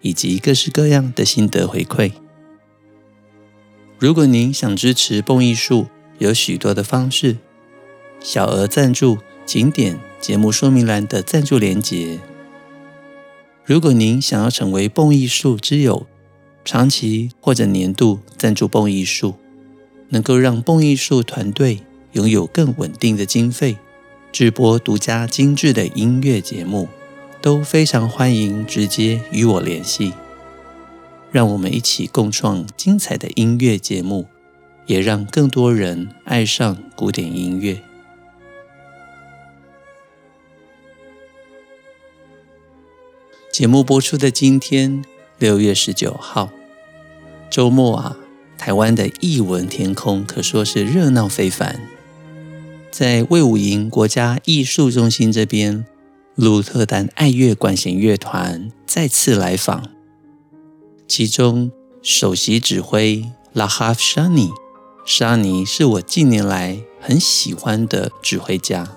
以及各式各样的心得回馈。如果您想支持蹦艺术，有许多的方式，小额赞助，请点节目说明栏的赞助连结。如果您想要成为蹦艺术之友，长期或者年度赞助蹦艺术，能够让蹦艺术团队拥有更稳定的经费，制播独家精致的音乐节目。都非常欢迎直接与我联系，让我们一起共创精彩的音乐节目，也让更多人爱上古典音乐。节目播出的今天，六月十九号，周末啊，台湾的艺文天空可说是热闹非凡，在魏武营国家艺术中心这边。鹿特丹爱乐管弦乐团再次来访，其中首席指挥拉哈夫沙尼，沙尼是我近年来很喜欢的指挥家。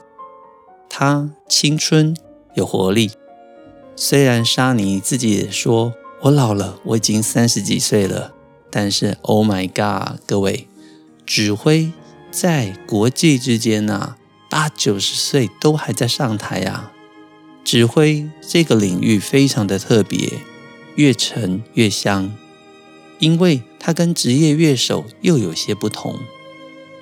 他青春有活力，虽然沙尼自己也说我老了，我已经三十几岁了，但是 Oh my God，各位，指挥在国际之间啊，八九十岁都还在上台啊。指挥这个领域非常的特别，越沉越香，因为它跟职业乐手又有些不同。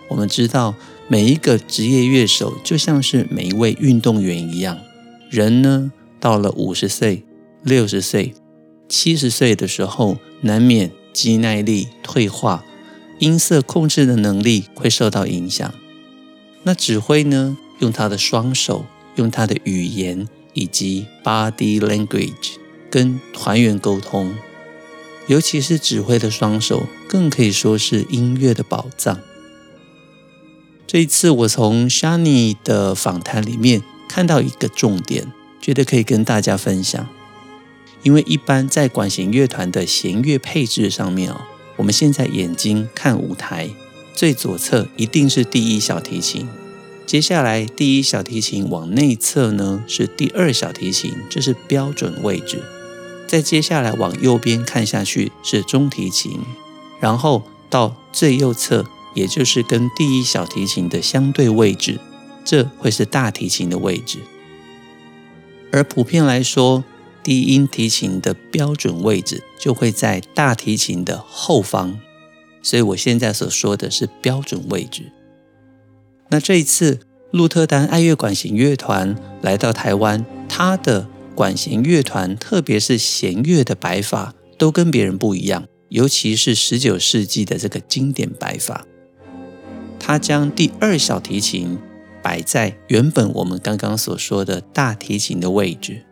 我们知道，每一个职业乐手就像是每一位运动员一样，人呢，到了五十岁、六十岁、七十岁的时候，难免肌耐力退化，音色控制的能力会受到影响。那指挥呢，用他的双手，用他的语言。以及 body language 跟团员沟通，尤其是指挥的双手，更可以说是音乐的宝藏。这一次，我从 Shani 的访谈里面看到一个重点，觉得可以跟大家分享。因为一般在管弦乐团的弦乐配置上面哦，我们现在眼睛看舞台，最左侧一定是第一小提琴。接下来，第一小提琴往内侧呢是第二小提琴，这是标准位置。再接下来往右边看下去是中提琴，然后到最右侧，也就是跟第一小提琴的相对位置，这会是大提琴的位置。而普遍来说，低音提琴的标准位置就会在大提琴的后方，所以我现在所说的是标准位置。那这一次，鹿特丹爱乐管弦乐团来到台湾，他的管弦乐团，特别是弦乐的摆法，都跟别人不一样，尤其是十九世纪的这个经典摆法。他将第二小提琴摆在原本我们刚刚所说的大提琴的位置，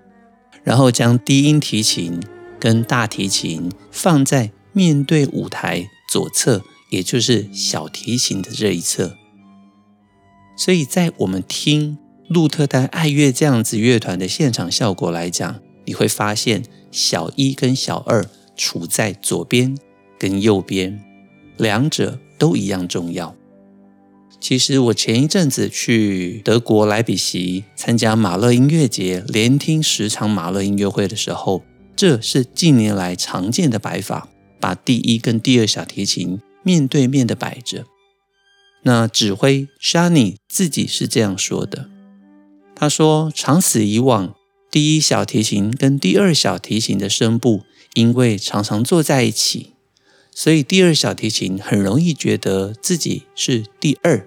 然后将低音提琴跟大提琴放在面对舞台左侧，也就是小提琴的这一侧。所以在我们听鹿特丹爱乐这样子乐团的现场效果来讲，你会发现小一跟小二处在左边跟右边，两者都一样重要。其实我前一阵子去德国莱比锡参加马勒音乐节，连听十场马勒音乐会的时候，这是近年来常见的摆法，把第一跟第二小提琴面对面的摆着。那指挥 Shani 自己是这样说的，他说：“长此以往，第一小提琴跟第二小提琴的声部，因为常常坐在一起，所以第二小提琴很容易觉得自己是第二。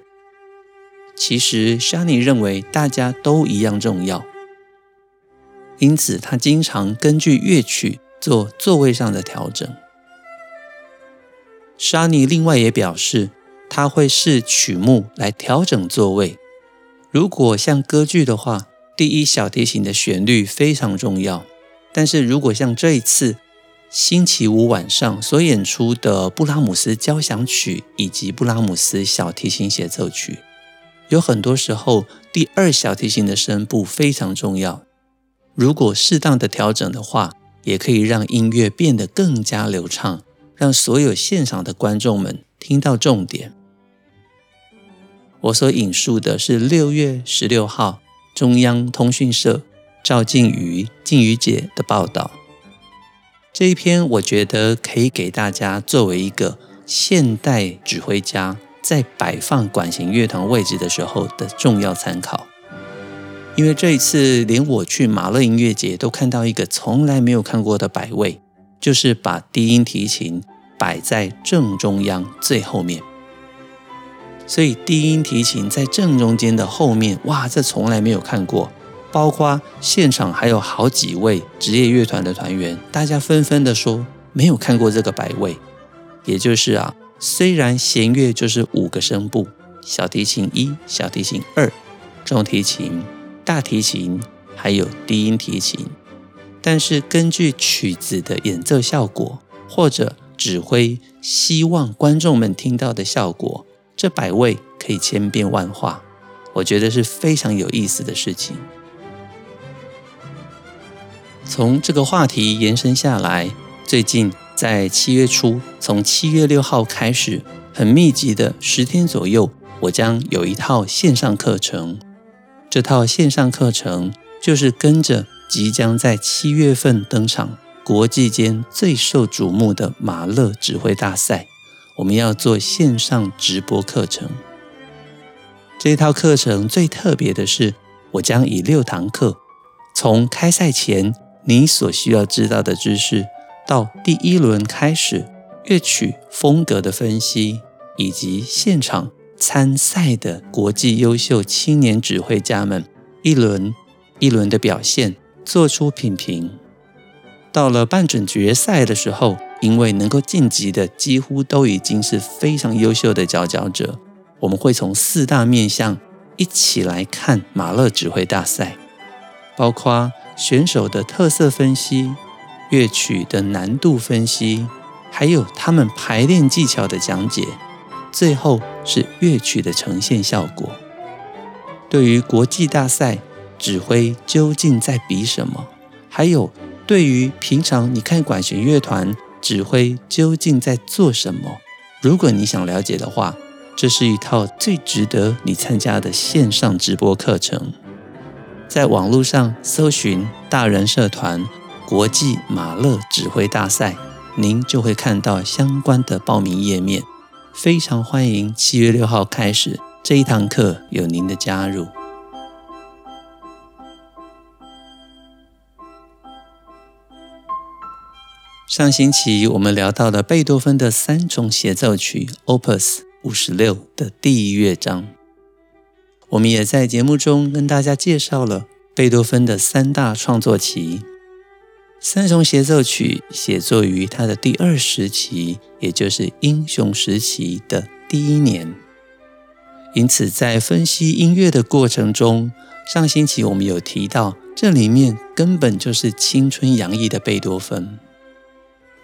其实 Shani 认为大家都一样重要，因此他经常根据乐曲做座位上的调整。Shani 另外也表示。”他会视曲目来调整座位。如果像歌剧的话，第一小提琴的旋律非常重要。但是如果像这一次星期五晚上所演出的布拉姆斯交响曲以及布拉姆斯小提琴协奏曲，有很多时候第二小提琴的声部非常重要。如果适当的调整的话，也可以让音乐变得更加流畅，让所有现场的观众们听到重点。我所引述的是六月十六号中央通讯社赵静瑜静瑜姐的报道。这一篇我觉得可以给大家作为一个现代指挥家在摆放管弦乐团位置的时候的重要参考，因为这一次连我去马勒音乐节都看到一个从来没有看过的摆位，就是把低音提琴摆在正中央最后面，所以低音提琴在正中间的后面，哇，这从来没有看过。包括现场还有好几位职业乐团的团员，大家纷纷的说没有看过这个摆位，也就是啊，虽然弦乐就是五个声部，小提琴一、小提琴二、中提琴、大提琴，还有低音提琴，但是根据曲子的演奏效果或者指挥希望观众们听到的效果，这百位可以千变万化，我觉得是非常有意思的事情。从这个话题延伸下来，最近在七月初，从七月六号开始，很密集的十天左右，我将有一套线上课程。这套线上课程就是跟着即将在七月份登场、国际间最受瞩目的马勒指挥大赛，我们要做线上直播课程。这套课程最特别的是，我将以六堂课，从开赛前。你所需要知道的知识，到第一轮开始乐曲风格的分析，以及现场参赛的国际优秀青年指挥家们一轮一轮的表现，做出品评。到了半准决赛的时候，因为能够晋级的几乎都已经是非常优秀的佼佼者，我们会从四大面向一起来看马勒指挥大赛，包括。选手的特色分析、乐曲的难度分析，还有他们排练技巧的讲解，最后是乐曲的呈现效果。对于国际大赛，指挥究竟在比什么？还有对于平常你看管弦乐团，指挥究竟在做什么？如果你想了解的话，这是一套最值得你参加的线上直播课程。在网络上搜寻“大人社团国际马勒指挥大赛”，您就会看到相关的报名页面。非常欢迎七月六号开始这一堂课有您的加入。上星期我们聊到了贝多芬的三重协奏曲 Opus 五十六的第一乐章。我们也在节目中跟大家介绍了贝多芬的三大创作期。三重协奏曲写作于他的第二时期，也就是英雄时期的第一年。因此，在分析音乐的过程中，上星期我们有提到，这里面根本就是青春洋溢的贝多芬。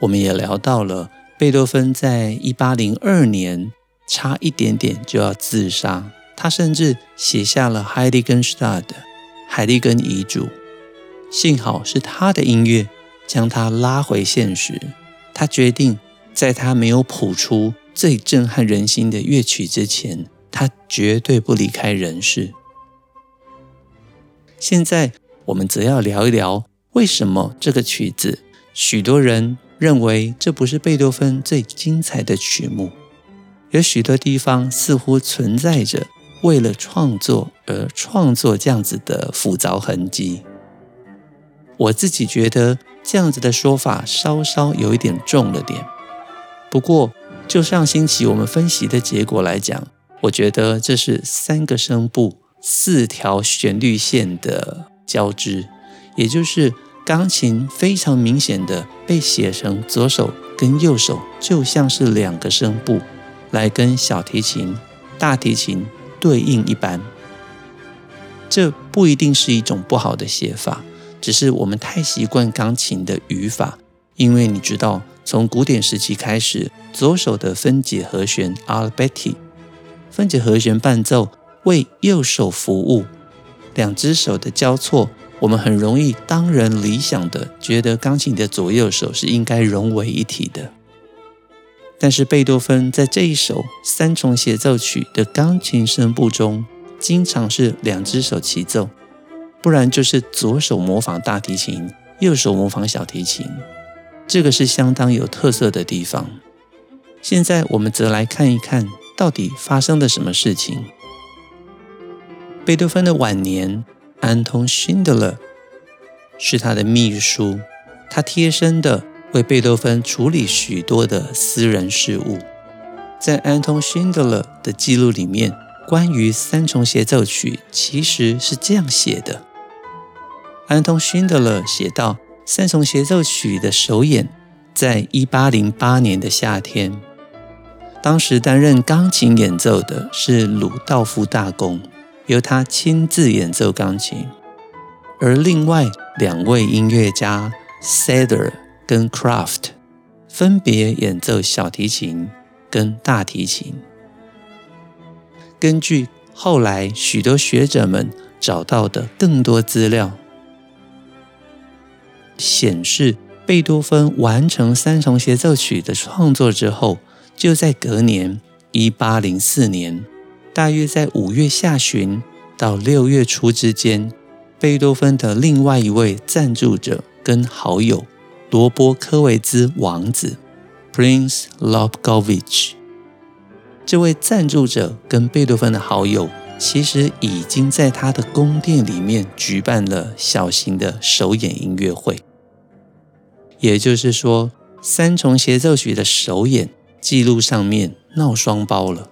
我们也聊到了贝多芬在一八零二年差一点点就要自杀。他甚至写下了《海利根施塔特》海利根遗嘱，幸好是他的音乐将他拉回现实。他决定，在他没有谱出最震撼人心的乐曲之前，他绝对不离开人世。现在，我们则要聊一聊，为什么这个曲子，许多人认为这不是贝多芬最精彩的曲目，有许多地方似乎存在着。为了创作而创作这样子的复杂痕迹，我自己觉得这样子的说法稍稍有一点重了点。不过，就上星期我们分析的结果来讲，我觉得这是三个声部、四条旋律线的交织，也就是钢琴非常明显的被写成左手跟右手就像是两个声部，来跟小提琴、大提琴。对应一般，这不一定是一种不好的写法，只是我们太习惯钢琴的语法，因为你知道，从古典时期开始，左手的分解和弦 albeit 分解和弦伴奏为右手服务，两只手的交错，我们很容易当然理想的觉得钢琴的左右手是应该融为一体的。但是贝多芬在这一首三重协奏曲的钢琴声部中，经常是两只手齐奏，不然就是左手模仿大提琴，右手模仿小提琴。这个是相当有特色的地方。现在我们则来看一看到底发生了什么事情。贝多芬的晚年，安东·辛德勒是他的秘书，他贴身的为贝多芬处理许多的私人事务。在安东·辛德勒的记录里面，关于三重协奏曲其实是这样写的：安东·辛德勒写道。三重协奏曲的首演在一八零八年的夏天，当时担任钢琴演奏的是鲁道夫大公，由他亲自演奏钢琴，而另外两位音乐家 Sader 跟 Kraft 分别演奏小提琴跟大提琴。根据后来许多学者们找到的更多资料。显示，贝多芬完成三重协奏曲的创作之后，就在隔年一八零四年，大约在五月下旬到六月初之间，贝多芬的另外一位赞助者跟好友罗波科维兹王子 （Prince Lobkowitz），这位赞助者跟贝多芬的好友，其实已经在他的宫殿里面举办了小型的首演音乐会。也就是说，三重协奏曲的首演记录上面闹双包了，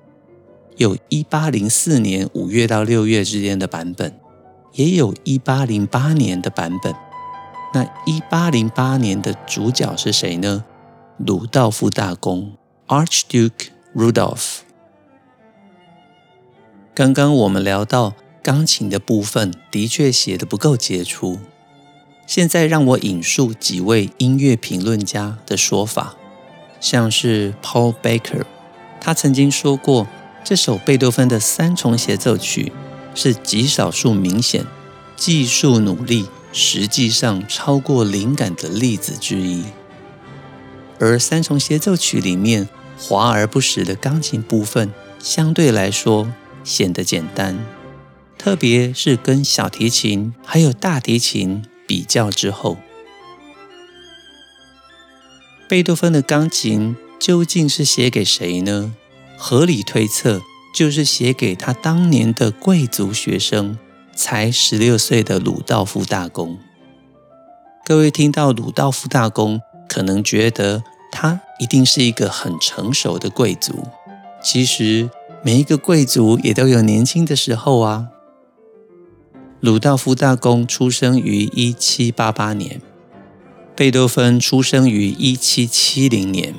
有一八零四年五月到六月之间的版本，也有一八零八年的版本。那一八零八年的主角是谁呢？鲁道夫大公 （Archduke Rudolph）。刚刚我们聊到钢琴的部分，的确写得不够杰出。现在让我引述几位音乐评论家的说法，像是 Paul Baker，他曾经说过，这首贝多芬的三重协奏曲是极少数明显技术努力实际上超过灵感的例子之一。而三重协奏曲里面华而不实的钢琴部分，相对来说显得简单，特别是跟小提琴还有大提琴。比较之后，贝多芬的钢琴究竟是写给谁呢？合理推测，就是写给他当年的贵族学生，才十六岁的鲁道夫大公。各位听到鲁道夫大公，可能觉得他一定是一个很成熟的贵族。其实，每一个贵族也都有年轻的时候啊。鲁道夫大公出生于一七八八年，贝多芬出生于一七七零年。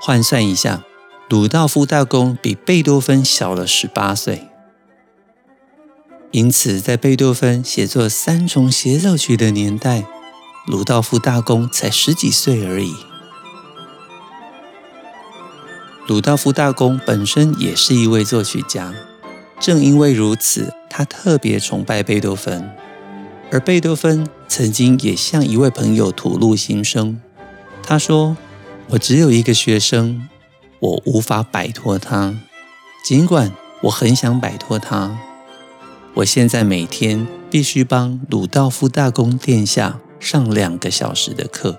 换算一下，鲁道夫大公比贝多芬小了十八岁。因此，在贝多芬写作三重协奏曲的年代，鲁道夫大公才十几岁而已。鲁道夫大公本身也是一位作曲家。正因为如此，他特别崇拜贝多芬，而贝多芬曾经也向一位朋友吐露心声。他说：“我只有一个学生，我无法摆脱他，尽管我很想摆脱他。我现在每天必须帮鲁道夫大公殿下上两个小时的课，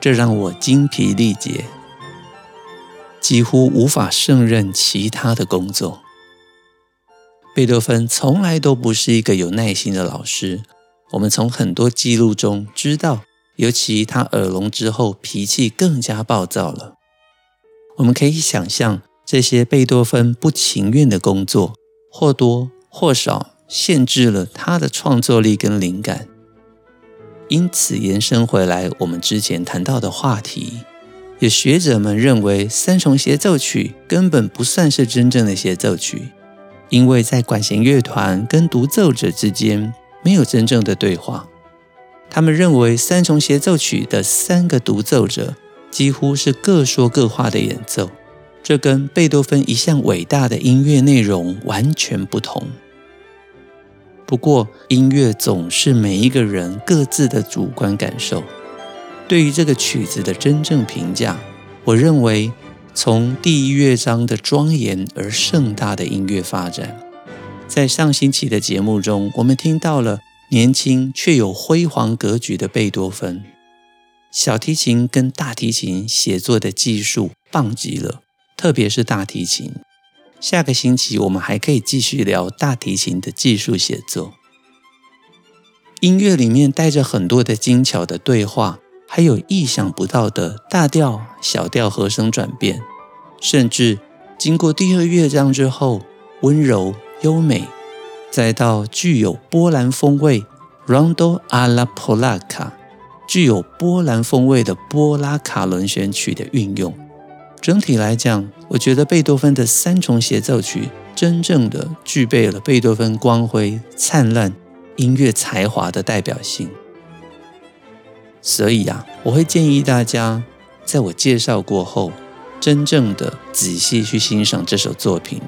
这让我精疲力竭，几乎无法胜任其他的工作。”贝多芬从来都不是一个有耐心的老师。我们从很多记录中知道，尤其他耳聋之后，脾气更加暴躁了。我们可以想象，这些贝多芬不情愿的工作，或多或少限制了他的创作力跟灵感。因此，延伸回来，我们之前谈到的话题，有学者们认为，三重协奏曲根本不算是真正的协奏曲。因为在管弦乐团跟独奏者之间没有真正的对话，他们认为三重协奏曲的三个独奏者几乎是各说各话的演奏，这跟贝多芬一向伟大的音乐内容完全不同。不过，音乐总是每一个人各自的主观感受。对于这个曲子的真正评价，我认为从第一乐章的庄严而盛大的音乐发展，在上星期的节目中，我们听到了年轻却有辉煌格局的贝多芬，小提琴跟大提琴写作的技术棒极了，特别是大提琴。下个星期我们还可以继续聊大提琴的技术写作。音乐里面带着很多的精巧的对话，还有意想不到的大调、小调和声转变，甚至经过第二乐章之后，温柔优美，再到具有波兰风味 （Rondo alla Polacca），具有波兰风味的波拉卡轮旋曲的运用。整体来讲，我觉得贝多芬的三重协奏曲真正的具备了贝多芬光辉灿烂音乐才华的代表性。所以啊，我会建议大家在我介绍过后，真正的仔细去欣赏这首作品，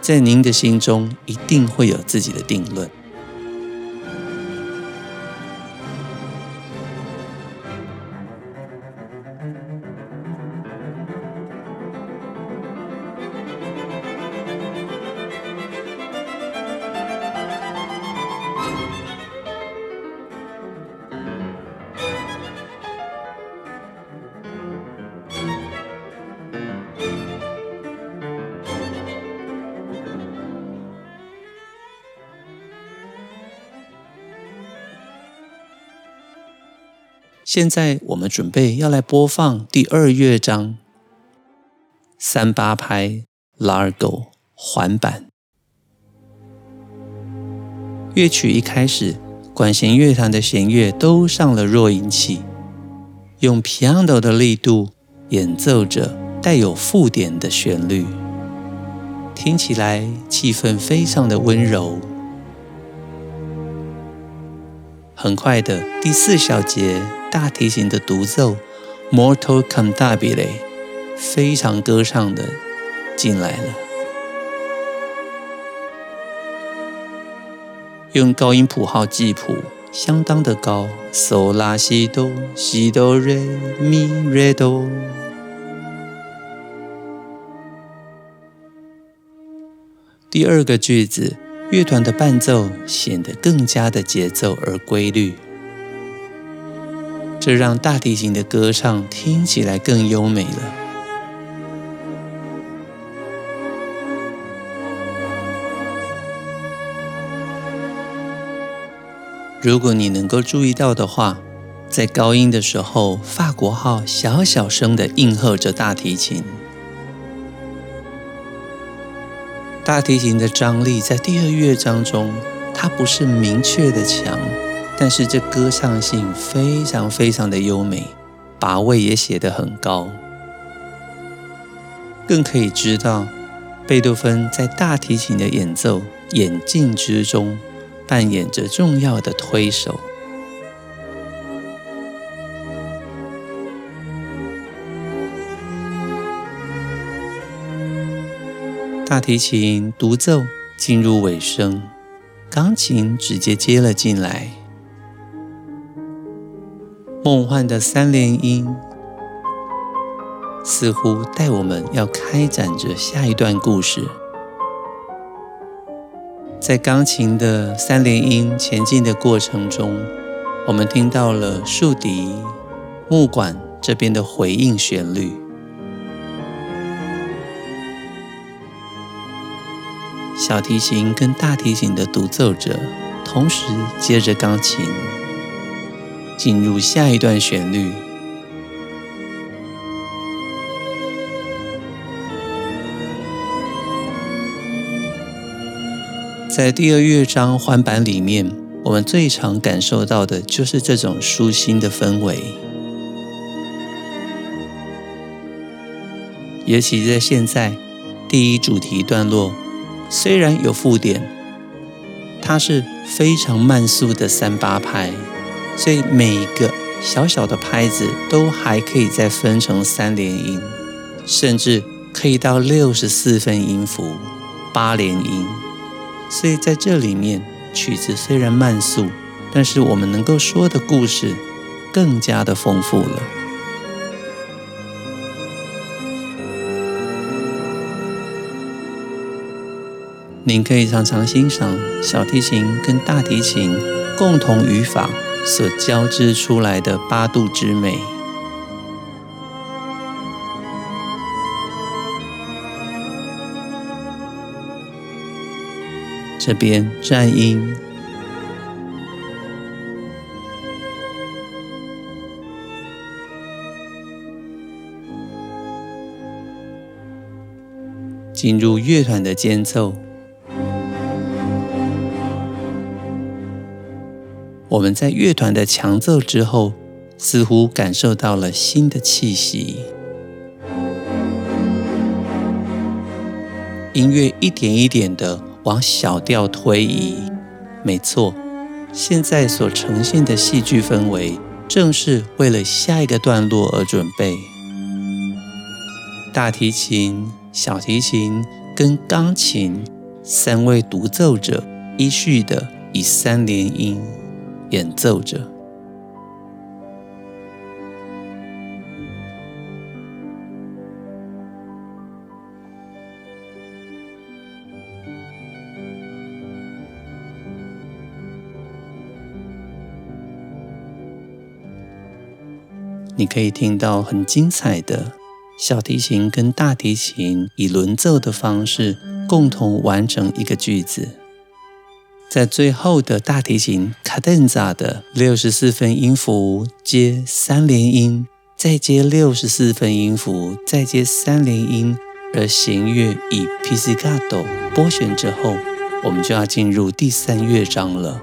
在您的心中一定会有自己的定论。现在我们准备要来播放第二乐章三八拍 Largo 环板。乐曲一开始，管弦乐团的弦乐都上了弱音器，用 piano 的力度演奏着带有附点的旋律，听起来气氛非常的温柔。很快的，第四小节大提琴的独奏，Molto cantabile，非常歌唱的进来了。用高音谱号记谱，相当的高，So La Si Do Si Do Re Mi Re Do。第二个句子。乐团的伴奏显得更加的节奏而规律，这让大提琴的歌唱听起来更优美了。如果你能够注意到的话，在高音的时候，法国号小小声的应和着大提琴。大提琴的张力在第二乐章中，它不是明确的强，但是这歌唱性非常非常的优美，把位也写得很高。更可以知道，贝多芬在大提琴的演奏演进之中，扮演着重要的推手。大提琴独奏进入尾声，钢琴直接接了进来。梦幻的三连音似乎带我们要开展着下一段故事。在钢琴的三连音前进的过程中，我们听到了竖笛、木管这边的回应旋律。小提琴跟大提琴的独奏者同时接着钢琴，进入下一段旋律。在第二乐章环板里面，我们最常感受到的就是这种舒心的氛围，尤其在现在第一主题段落。虽然有附点，它是非常慢速的三八拍，所以每一个小小的拍子都还可以再分成三连音，甚至可以到六十四分音符、八连音。所以在这里面，曲子虽然慢速，但是我们能够说的故事更加的丰富了。您可以常常欣赏小提琴跟大提琴共同语法所交织出来的八度之美。这边颤音，进入乐团的间奏。我们在乐团的强奏之后，似乎感受到了新的气息。音乐一点一点的往小调推移。没错，现在所呈现的戏剧氛围，正是为了下一个段落而准备。大提琴、小提琴跟钢琴三位独奏者依序的以三连音。演奏着，你可以听到很精彩的小提琴跟大提琴以轮奏的方式共同完成一个句子。在最后的大提琴 cadenza 的六十四分音符接三连音，再接六十四分音符，再接三连音，而弦乐以 pizzicato 拨弦之后，我们就要进入第三乐章了。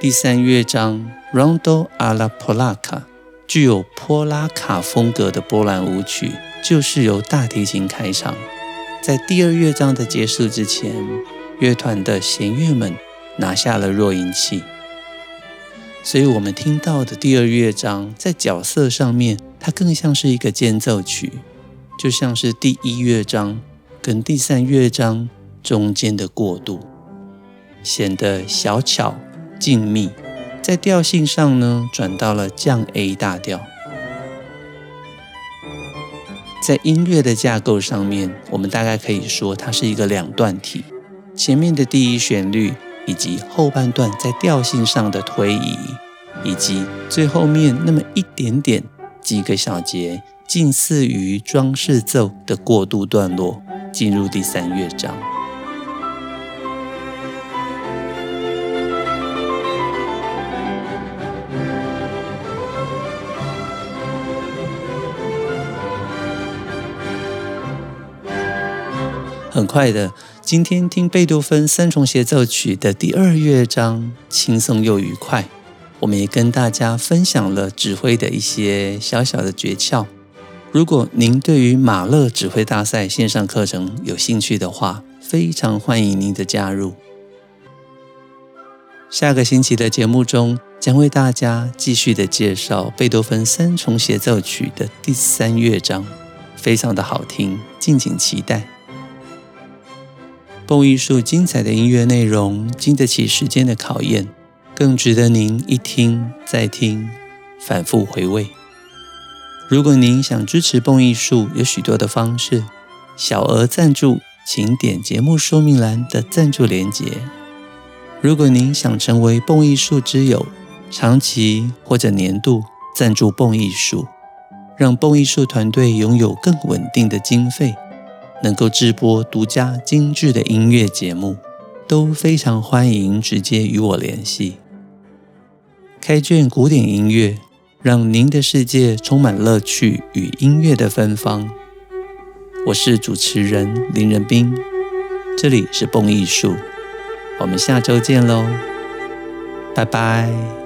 第三乐章 Rondo alla Polacca。具有波拉卡风格的波兰舞曲，就是由大提琴开场。在第二乐章的结束之前，乐团的弦乐们拿下了弱音器，所以我们听到的第二乐章在角色上面，它更像是一个间奏曲，就像是第一乐章跟第三乐章中间的过渡，显得小巧静谧。在调性上呢，转到了降 A 大调。在音乐的架构上面，我们大概可以说它是一个两段体。前面的第一旋律，以及后半段在调性上的推移，以及最后面那么一点点几个小节，近似于装饰奏的过渡段落，进入第三乐章。很快的，今天听贝多芬三重协奏曲的第二乐章，轻松又愉快。我们也跟大家分享了指挥的一些小小的诀窍。如果您对于马勒指挥大赛线上课程有兴趣的话，非常欢迎您的加入。下个星期的节目中，将为大家继续的介绍贝多芬三重协奏曲的第三乐章，非常的好听，敬请期待。蹦艺术精彩的音乐内容，经得起时间的考验，更值得您一听再听，反复回味。如果您想支持蹦艺术，有许多的方式，小额赞助，请点节目说明栏的赞助连结。如果您想成为蹦艺术之友，长期或者年度赞助蹦艺术，让蹦艺术团队拥有更稳定的经费。能够制播独家精致的音乐节目，都非常欢迎直接与我联系。开卷古典音乐，让您的世界充满乐趣与音乐的芬芳。我是主持人林仁斌，这里是蹦艺术，我们下周见喽，拜拜。